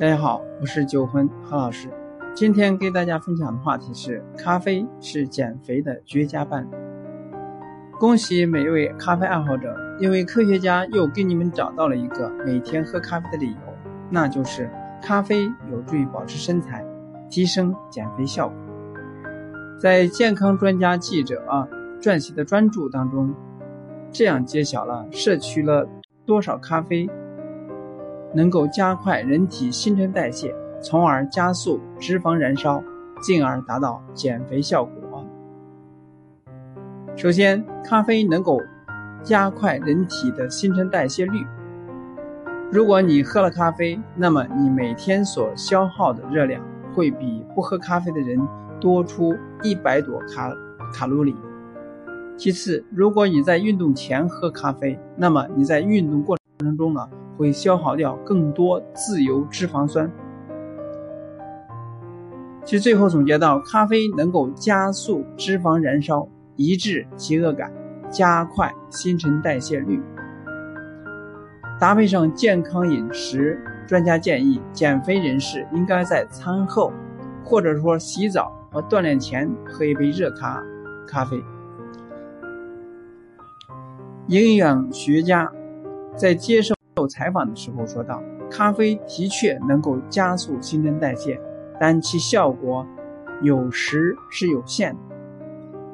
大家好，我是九魂何老师。今天给大家分享的话题是：咖啡是减肥的绝佳伴侣。恭喜每一位咖啡爱好者，因为科学家又给你们找到了一个每天喝咖啡的理由，那就是咖啡有助于保持身材，提升减肥效果。在健康专家记者啊撰写的专著当中，这样揭晓了摄取了多少咖啡。能够加快人体新陈代谢，从而加速脂肪燃烧，进而达到减肥效果。首先，咖啡能够加快人体的新陈代谢率。如果你喝了咖啡，那么你每天所消耗的热量会比不喝咖啡的人多出一百多卡卡路里。其次，如果你在运动前喝咖啡，那么你在运动过程中呢？会消耗掉更多自由脂肪酸。其实最后总结到，咖啡能够加速脂肪燃烧，抑制饥饿感，加快新陈代谢率。搭配上健康饮食，专家建议减肥人士应该在餐后，或者说洗澡和锻炼前喝一杯热咖咖啡。营养学家在接受。受采访的时候说到，咖啡的确能够加速新陈代谢，但其效果有时是有限的。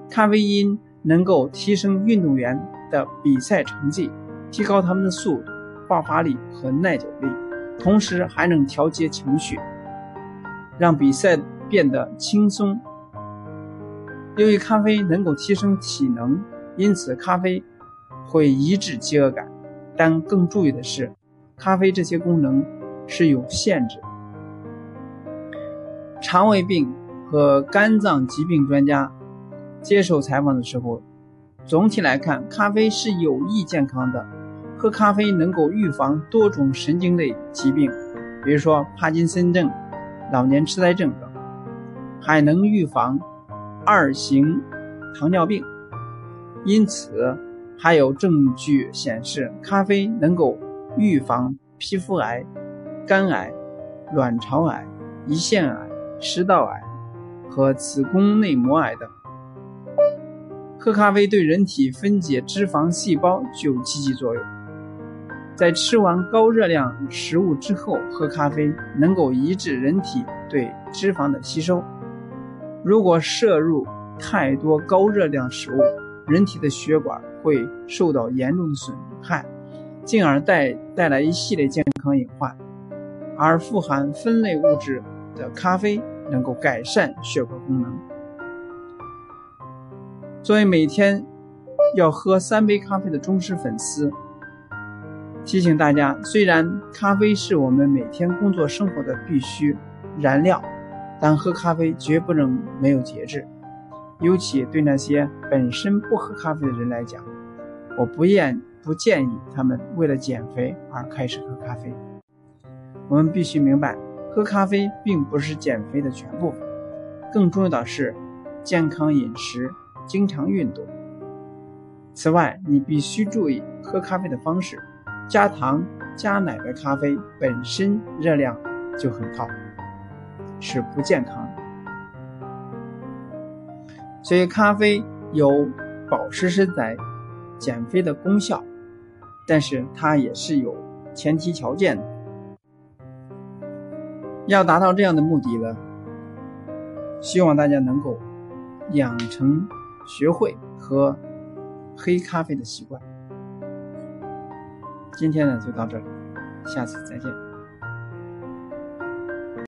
咖啡因能够提升运动员的比赛成绩，提高他们的速度、爆发力和耐久力，同时还能调节情绪，让比赛变得轻松。由于咖啡能够提升体能，因此咖啡会抑制饥饿感。但更注意的是，咖啡这些功能是有限制的。肠胃病和肝脏疾病专家接受采访的时候，总体来看，咖啡是有益健康的。喝咖啡能够预防多种神经类疾病，比如说帕金森症、老年痴呆症等，还能预防二型糖尿病。因此。还有证据显示，咖啡能够预防皮肤癌、肝癌、卵巢癌、胰腺癌、食道癌和子宫内膜癌等。喝咖啡对人体分解脂肪细胞具有积极作用。在吃完高热量食物之后喝咖啡，能够抑制人体对脂肪的吸收。如果摄入太多高热量食物，人体的血管会受到严重的损害，进而带带来一系列健康隐患。而富含酚类物质的咖啡能够改善血管功能。作为每天要喝三杯咖啡的忠实粉丝，提醒大家：虽然咖啡是我们每天工作生活的必须燃料，但喝咖啡绝不能没有节制。尤其对那些本身不喝咖啡的人来讲，我不愿不建议他们为了减肥而开始喝咖啡。我们必须明白，喝咖啡并不是减肥的全部，更重要的是健康饮食、经常运动。此外，你必须注意喝咖啡的方式，加糖、加奶的咖啡本身热量就很高，是不健康的。所以，咖啡有保持身材、减肥的功效，但是它也是有前提条件的。要达到这样的目的呢，希望大家能够养成、学会喝黑咖啡的习惯。今天呢，就到这里，下次再见。